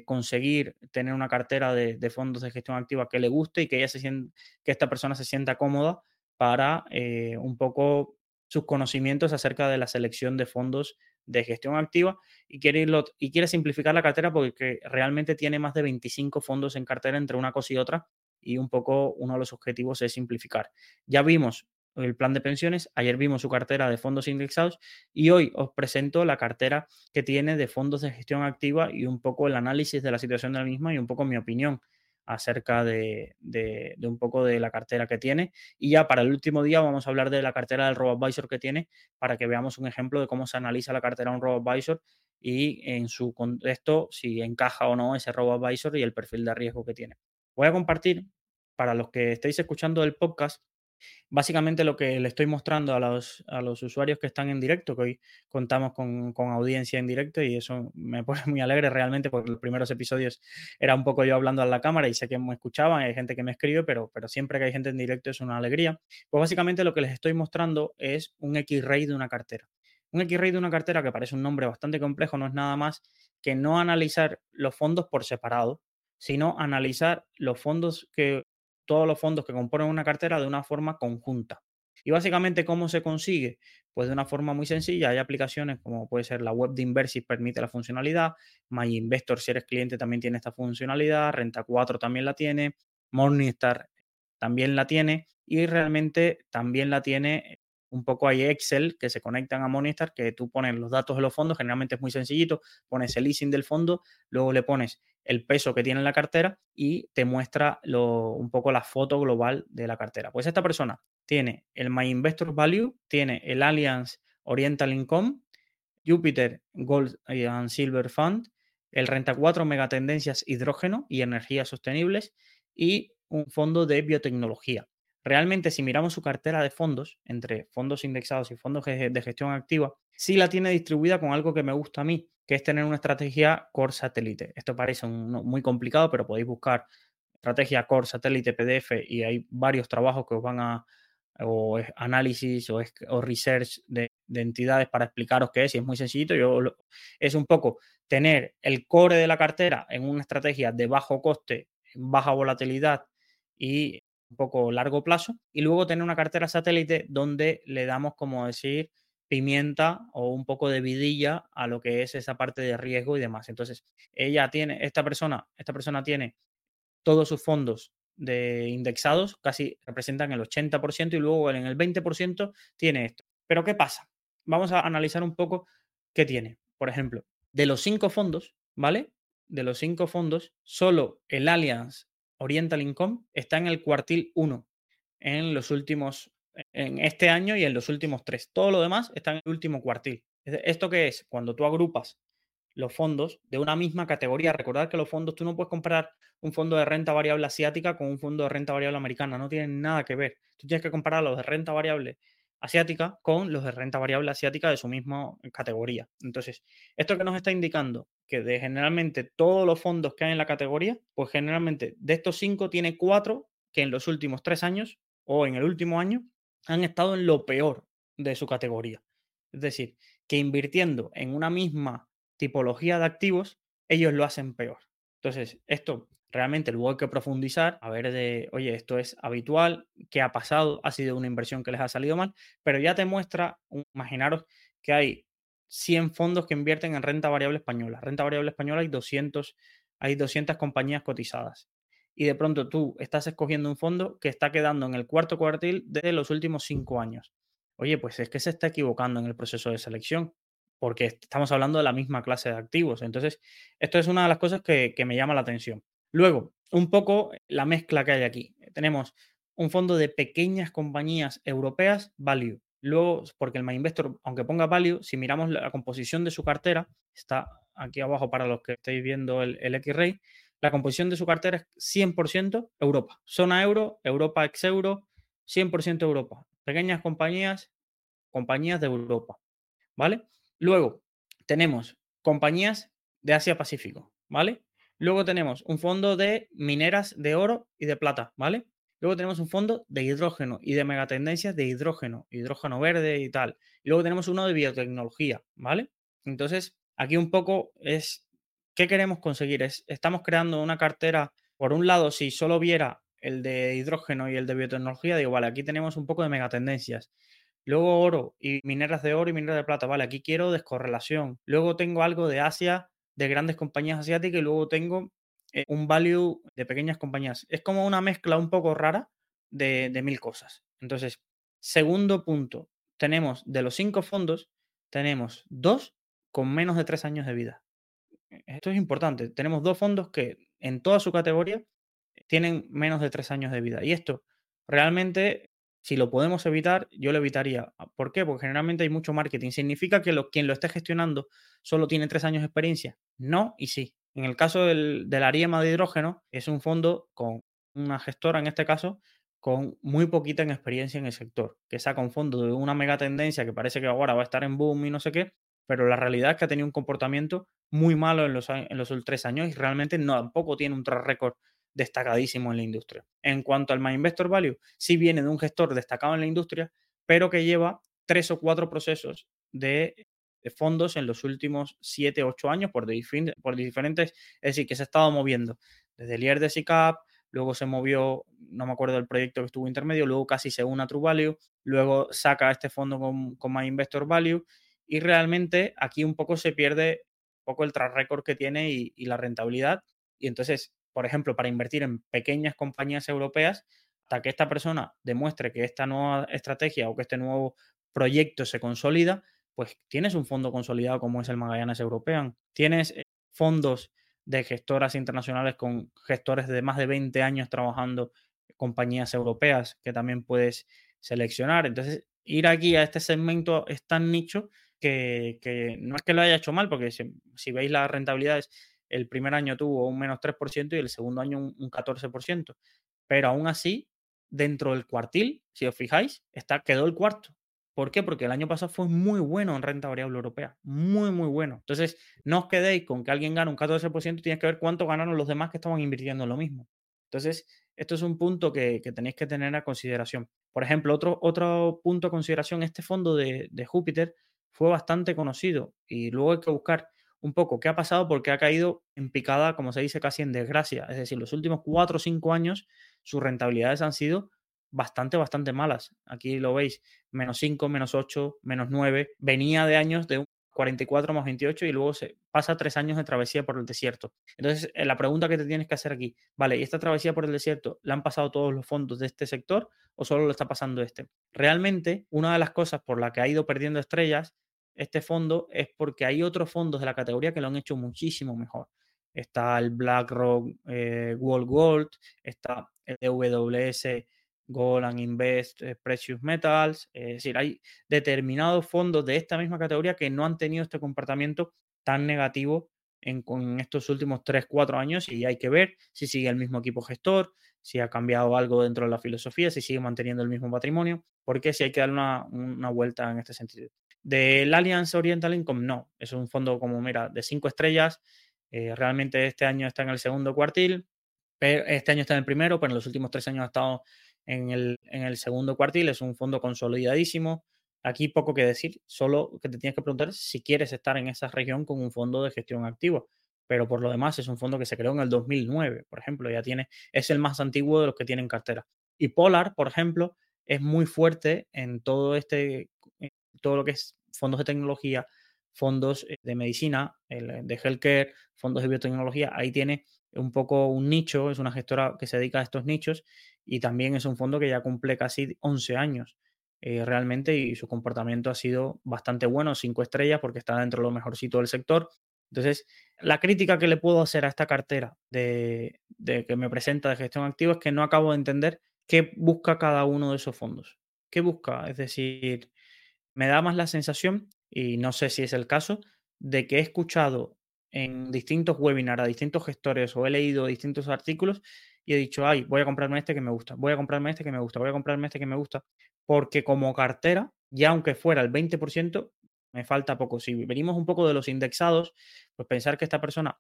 conseguir tener una cartera de, fondos de gestión activa que le guste y que, ella se que esta persona se sienta cómoda para eh, un poco sus conocimientos acerca de la selección de fondos de gestión activa y quiere, y quiere simplificar la cartera porque realmente tiene más de 25 fondos en cartera entre una cosa y otra y un poco uno de los objetivos es simplificar. Ya vimos el plan de pensiones. Ayer vimos su cartera de fondos indexados y hoy os presento la cartera que tiene de fondos de gestión activa y un poco el análisis de la situación de la misma y un poco mi opinión acerca de, un poco de la cartera que tiene. Y ya para el último día vamos a hablar de la cartera del RoboAdvisor que tiene para que veamos un ejemplo de cómo se analiza la cartera de un RoboAdvisor y en su contexto si encaja o no ese RoboAdvisor y el perfil de riesgo que tiene. Voy a compartir para los que estéis escuchando el podcast Básicamente lo que le estoy mostrando a los, a los usuarios que están en directo, que hoy contamos con, audiencia en directo y eso me <laughs> pone muy alegre realmente porque los primeros episodios era un poco yo hablando a la cámara y sé que me escuchaban, hay gente que me escribe, pero, pero siempre que hay gente en directo es una alegría. Pues básicamente lo que les estoy mostrando es un X-Ray de una cartera. Un X-Ray de una cartera que parece un nombre bastante complejo, no es nada más que no analizar los fondos por separado, sino analizar los fondos que todos los fondos que componen una cartera de una forma conjunta. Y básicamente, ¿cómo se consigue? Pues de una forma muy sencilla. Hay aplicaciones como puede ser la web de Inversis, permite la funcionalidad. MyInvestor, si eres cliente, también tiene esta funcionalidad. Renta 4 también la tiene. Morningstar también la tiene. Y realmente también la tiene un poco hay Excel que se conectan a Morningstar, que tú pones los datos de los fondos, generalmente es muy sencillito, pones el leasing del fondo, luego le pones el peso que tiene en la cartera y te muestra un poco la foto global de la cartera. Pues esta persona tiene el My Investor Value, tiene el Allianz Oriental Income, Jupiter Gold and Silver Fund, el Renta 4 Megatendencias Hidrógeno y Energías Sostenibles y un fondo de biotecnología. Realmente, si miramos su cartera de fondos, entre fondos indexados y fondos de gestión activa, sí la tiene distribuida con algo que me gusta a mí, que es tener una estrategia core satélite. Esto parece muy complicado, pero podéis buscar estrategia core satélite PDF y hay varios trabajos que os van a, o análisis o, research de, entidades para explicaros qué es, y es muy sencillo. Yo, es un poco tener el core de la cartera en una estrategia de bajo coste, baja volatilidad y poco largo plazo y luego tener una cartera satélite donde le damos, como decir, pimienta o un poco de vidilla a lo que es esa parte de riesgo y demás. Entonces, ella tiene, esta persona, esta persona tiene todos sus fondos de indexados, casi representan el 80% y luego en el 20% tiene esto. Pero ¿qué pasa? Vamos a analizar un poco qué tiene. Por ejemplo, de los cinco fondos, ¿vale? De los cinco fondos, solo el Allianz Oriental Income está en el cuartil 1 en los últimos, en este año y en los últimos tres. Todo lo demás está en el último cuartil. ¿Esto qué es? Cuando tú agrupas los fondos de una misma categoría. Recordad que los fondos, tú no puedes comprar un fondo de renta variable asiática con un fondo de renta variable americana. No tienen nada que ver. Tú tienes que comparar los de renta variable asiática con los de renta variable asiática de su misma categoría. Entonces, esto que nos está indicando que de generalmente todos los fondos que hay en la categoría, pues generalmente de estos cinco tiene cuatro que en los últimos tres años o en el último año han estado en lo peor de su categoría. Es decir, que invirtiendo en una misma tipología de activos, ellos lo hacen peor. Entonces, esto realmente luego hay que profundizar, a ver de, oye, esto es habitual, qué ha pasado, ha sido una inversión que les ha salido mal, pero ya te muestra, imaginaros que hay 100 fondos que invierten en renta variable española. Renta variable española hay 200, hay 200 compañías cotizadas. Y de pronto tú estás escogiendo un fondo que está quedando en el cuarto cuartil de los últimos cinco años. Oye, pues es que se está equivocando en el proceso de selección, porque estamos hablando de la misma clase de activos. Entonces, esto es una de las cosas que, que me llama la atención. Luego, un poco la mezcla que hay aquí. Tenemos un fondo de pequeñas compañías europeas, Value. Luego, porque el Investor, aunque ponga Value, si miramos la composición de su cartera, está aquí abajo para los que estáis viendo el, el X-Ray, la composición de su cartera es 100% Europa. Zona euro, Europa ex euro, 100% Europa. Pequeñas compañías, compañías de Europa. ¿Vale? Luego, tenemos compañías de Asia-Pacífico. ¿Vale? Luego tenemos un fondo de mineras de oro y de plata, ¿vale? Luego tenemos un fondo de hidrógeno y de megatendencias de hidrógeno, hidrógeno verde y tal. Y luego tenemos uno de biotecnología, ¿vale? Entonces, aquí un poco es, ¿qué queremos conseguir? Es, estamos creando una cartera, por un lado, si solo viera el de hidrógeno y el de biotecnología, digo, vale, aquí tenemos un poco de megatendencias. Luego oro y mineras de oro y mineras de plata, vale, aquí quiero descorrelación. Luego tengo algo de Asia de grandes compañías asiáticas y luego tengo eh, un value de pequeñas compañías. Es como una mezcla un poco rara de, mil cosas. Entonces, segundo punto, tenemos de los cinco fondos, tenemos dos con menos de tres años de vida. Esto es importante. Tenemos dos fondos que en toda su categoría tienen menos de tres años de vida. Y esto realmente si lo podemos evitar, yo lo evitaría. Ah, ¿Por qué? Porque generalmente hay mucho marketing. ¿Significa que quien lo esté gestionando solo tiene tres años de experiencia? No y sí. En el caso del, del Ariema de hidrógeno, es un fondo con una gestora, en este caso, con muy poquita experiencia en el sector, que saca un fondo de una mega tendencia que parece que ahora va a estar en boom y no sé qué, pero la realidad es que ha tenido un comportamiento muy malo en los, en los tres años y realmente no, tampoco tiene un track destacadísimo en la industria. En cuanto al My Investor Value, sí viene de un gestor destacado en la industria, pero que lleva tres o cuatro procesos de, fondos en los últimos siete, ocho años por, por diferentes, es decir, que se ha estado moviendo desde el IER de SICAP, luego se movió, no me acuerdo del proyecto que estuvo intermedio, luego casi se une a True Value, luego saca este fondo con, con My Investor Value y realmente aquí un poco se pierde un poco el track record que tiene y, y la rentabilidad. Y entonces por ejemplo, para invertir en pequeñas compañías europeas, hasta que esta persona demuestre que esta nueva estrategia o que este nuevo proyecto se consolida, pues tienes un fondo consolidado como es el Magallanes European, tienes eh, fondos de gestoras internacionales con gestores de más de 20 años trabajando compañías europeas que también puedes seleccionar. Entonces, ir aquí a este segmento es tan nicho que, no es que lo haya hecho mal, porque si, si veis las rentabilidades el primer año tuvo un menos 3% y el segundo año un, 14%. Pero aún así, dentro del cuartil, si os fijáis, está, quedó el cuarto. ¿Por qué? Porque el año pasado fue muy bueno en renta variable europea. Muy, muy bueno. Entonces, no os quedéis con que alguien gane un 14%, tienes que ver cuánto ganaron los demás que estaban invirtiendo lo mismo. Entonces, esto es un punto que, tenéis que tener a consideración. Por ejemplo, otro, otro punto a consideración, este fondo de, de Júpiter fue bastante conocido y luego hay que buscar un poco qué ha pasado porque ha caído en picada, como se dice, casi en desgracia. Es decir, los últimos cuatro o cinco años sus rentabilidades han sido bastante, bastante malas. Aquí lo veis, menos 5, menos 8, menos 9. Venía de años de un 44 más 28 y luego se pasa tres años de travesía por el desierto. Entonces, eh, la pregunta que te tienes que hacer aquí, vale, ¿y esta travesía por el desierto la han pasado todos los fondos de este sector o solo lo está pasando este? Realmente, una de las cosas por la que ha ido perdiendo estrellas este fondo es porque hay otros fondos de la categoría que lo han hecho muchísimo mejor. Está el BlackRock eh, World Gold, está el WS Gold and Invest eh, Precious Metals. es decir, hay determinados fondos de esta misma categoría que no han tenido este comportamiento tan negativo en, con estos últimos 3, 4 años y hay que ver si sigue el mismo equipo gestor, si ha cambiado algo dentro de la filosofía, si sigue manteniendo el mismo patrimonio, porque si hay que una, una vuelta en este sentido. Del Alliance Oriental Income, no, es un fondo como, mira, de 5 estrellas, eh, realmente este año está en el segundo cuartil, pero este año está en el primero, pero en los últimos tres años ha estado en el, en el segundo cuartil, es un fondo consolidadísimo, Aquí poco que decir, solo que te tienes que preguntar si quieres estar en esa región con un fondo de gestión activa. Pero por lo demás es un fondo que se creó en el 2009, por ejemplo, ya tiene, es el más antiguo de los que tienen cartera. Y Polar, por ejemplo, es muy fuerte en todo este, todo lo que es fondos de tecnología, fondos eh, de medicina, de healthcare, fondos de biotecnología. Ahí tiene un poco un nicho, es una gestora que se dedica a estos nichos y también es un fondo que ya cumple casi 11 años. Eh, realmente y su comportamiento ha sido bastante bueno, cinco estrellas porque está dentro de lo mejorcito del sector. Entonces, la crítica que le puedo hacer a esta cartera de, de que me presenta de gestión activa es que no acabo de entender qué busca cada uno de esos fondos. ¿Qué busca? Es decir, me da más la sensación, y no sé si es el caso, de que he escuchado en distintos webinars a distintos gestores o he leído distintos artículos y he dicho, ay, voy a comprarme este que me gusta, voy a comprarme este que me gusta, voy a comprarme este que me gusta, porque como cartera, ya aunque fuera el 20%, me falta poco. Si venimos un poco de los indexados, pues pensar que esta persona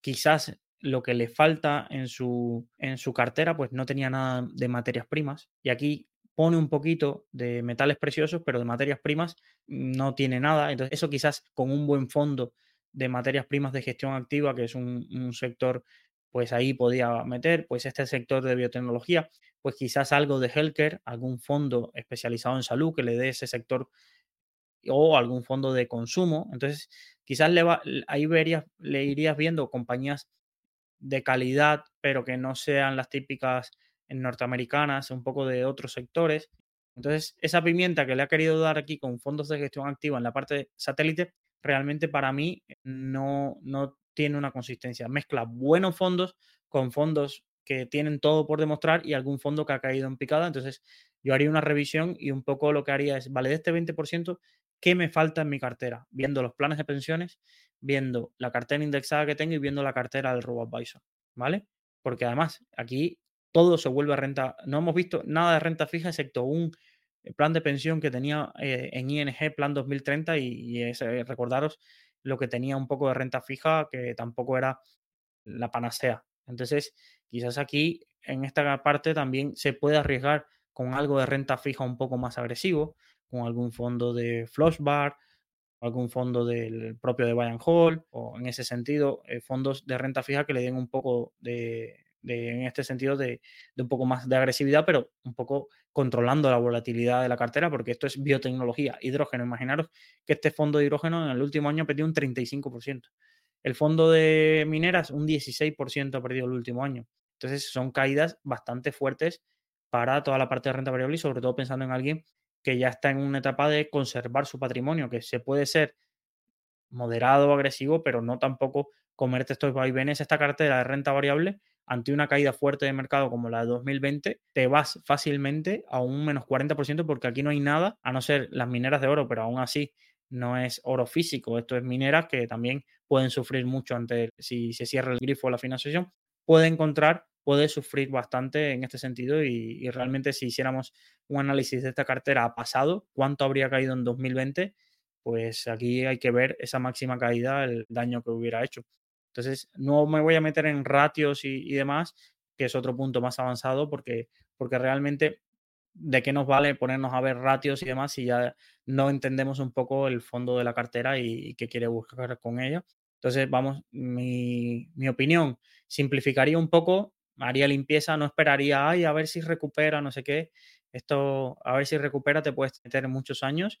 quizás lo que le falta en su, en su cartera, pues no tenía nada de materias primas. Y aquí pone un poquito de metales preciosos, pero de materias primas no tiene nada. Entonces, eso quizás con un buen fondo de materias primas de gestión activa, que es un, un sector pues ahí podía meter, pues este sector de biotecnología, pues quizás algo de healthcare, algún fondo especializado en salud que le dé ese sector o algún fondo de consumo. Entonces, quizás le va, ahí verías, le irías viendo compañías de calidad, pero que no sean las típicas norteamericanas, un poco de otros sectores. Entonces, esa pimienta que le ha querido dar aquí con fondos de gestión activa en la parte satélite, realmente para mí no, no tiene una consistencia. Mezcla buenos fondos con fondos que tienen todo por demostrar y algún fondo que ha caído en picada. Entonces, yo haría una revisión y un poco lo que haría es, vale, de este 20%, ¿qué me falta en mi cartera? Viendo los planes de pensiones, viendo la cartera indexada que tengo y viendo la cartera del RoboAdvisor, ¿vale? Porque además, aquí todo se vuelve a renta. No hemos visto nada de renta fija excepto un plan de pensión que tenía eh, en ING, Plan 2030, y, y recordaros lo que tenía un poco de renta fija, que tampoco era la panacea. Entonces, quizás aquí, en esta parte, también se puede arriesgar con algo de renta fija un poco más agresivo, con algún fondo de Flush Bar, algún fondo del propio de Bayern Hall, o en ese sentido, eh, fondos de renta fija que le den un poco de, en este sentido de, un poco más de agresividad, pero un poco controlando la volatilidad de la cartera, porque esto es biotecnología, hidrógeno. Imaginaros que este fondo de hidrógeno en el último año ha perdido un 35%. El fondo de mineras un 16% ha perdido el último año. Entonces son caídas bastante fuertes para toda la parte de renta variable y sobre todo pensando en alguien que ya está en una etapa de conservar su patrimonio, que se puede ser moderado agresivo, pero no tampoco comerte estos vaivenes. Esta cartera de renta variable ante una caída fuerte de mercado como la de 2020, te vas fácilmente a un menos 40% porque aquí no hay nada, a no ser las mineras de oro, pero aún así no es oro físico, esto es mineras que también pueden sufrir mucho ante si se cierra el grifo de la financiación, puede encontrar, puede sufrir bastante en este sentido y, y realmente si hiciéramos un análisis de esta cartera a pasado, cuánto habría caído en 2020, pues aquí hay que ver esa máxima caída, el daño que hubiera hecho. Entonces, no me voy a meter en ratios y, demás, que es otro punto más avanzado, porque, porque realmente de qué nos vale ponernos a ver ratios y demás si ya no entendemos un poco el fondo de la cartera y, qué quiere buscar con ella. Entonces, vamos, mi, mi, opinión, simplificaría un poco, haría limpieza, no esperaría, ay, a ver si recupera, no sé qué. Esto, a ver si recupera, te puedes meter muchos años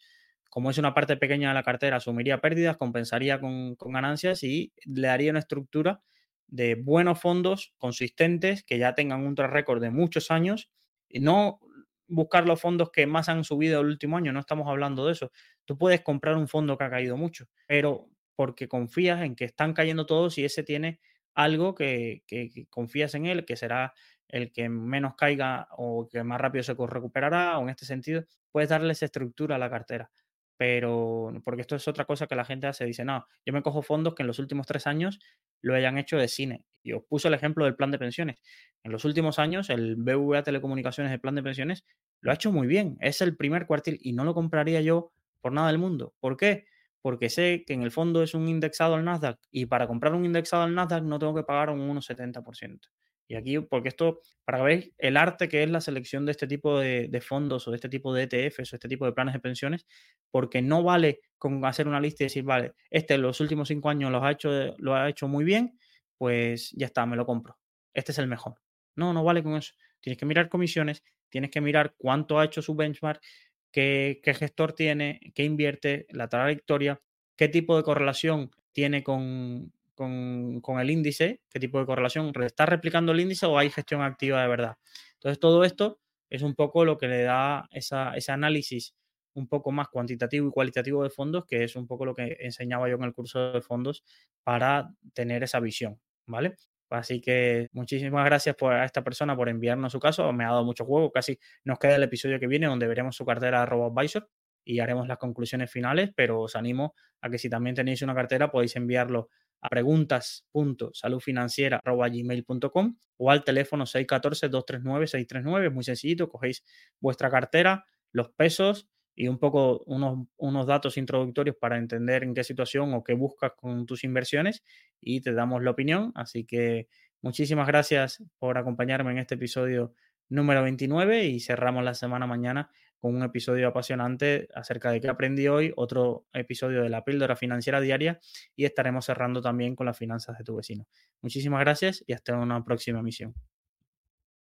como es una parte pequeña de la cartera, asumiría pérdidas, compensaría con, ganancias y le daría una estructura de buenos fondos consistentes que ya tengan un track de muchos años y no buscar los fondos que más han subido el último año, no estamos hablando de eso. Tú puedes comprar un fondo que ha caído mucho, pero porque confías en que están cayendo todos y ese tiene algo que, que confías en él, que será el que menos caiga o que más rápido se recuperará, o en este sentido, puedes darle esa estructura a la cartera pero porque esto es otra cosa que la gente hace, dice, no, yo me cojo fondos que en los últimos tres años lo hayan hecho de cine. Y os puse el ejemplo del plan de pensiones. En los últimos años, el BVA Telecomunicaciones, el plan de pensiones, lo ha hecho muy bien. Es el primer cuartil y no lo compraría yo por nada del mundo. ¿Por qué? Porque sé que en el fondo es un indexado al Nasdaq y para comprar un indexado al Nasdaq no tengo que pagar un 1,70%. Y aquí, porque esto, para ver el arte que es la selección de este tipo de, fondos o de este tipo de ETFs o este tipo de planes de pensiones, porque no vale con hacer una lista y decir, vale, este en los últimos cinco años lo ha hecho, lo ha hecho muy bien, pues ya está, me lo compro. Este es el mejor. No, no vale con eso. Tienes que mirar comisiones, tienes que mirar cuánto ha hecho su benchmark, qué, qué gestor tiene, qué invierte, la trayectoria, qué tipo de correlación tiene con, con, el índice, qué tipo de correlación, ¿está replicando el índice o hay gestión activa de verdad? Entonces, todo esto es un poco lo que le da ese análisis un poco más cuantitativo y cualitativo de fondos, que es un poco lo que enseñaba yo en el curso de fondos para tener esa visión, ¿vale? Así que muchísimas gracias por, a esta persona por enviarnos su caso. Me ha dado mucho juego. Casi nos queda el episodio que viene donde veremos su cartera de RoboAdvisor y haremos las conclusiones finales, pero os animo a que si también tenéis una cartera podéis enviarlo a preguntas.saludfinanciera.gmail.com o al teléfono 614-239-639. Es muy sencillito, cogéis vuestra cartera, los pesos y un poco unos, unos datos introductorios para entender en qué situación o qué buscas con tus inversiones y te damos la opinión. Así que muchísimas gracias por acompañarme en este episodio número 29 y cerramos la semana mañana con un episodio apasionante acerca de qué aprendí hoy, otro episodio de la píldora financiera diaria y estaremos cerrando también con las finanzas de tu vecino. Muchísimas gracias y hasta una próxima emisión.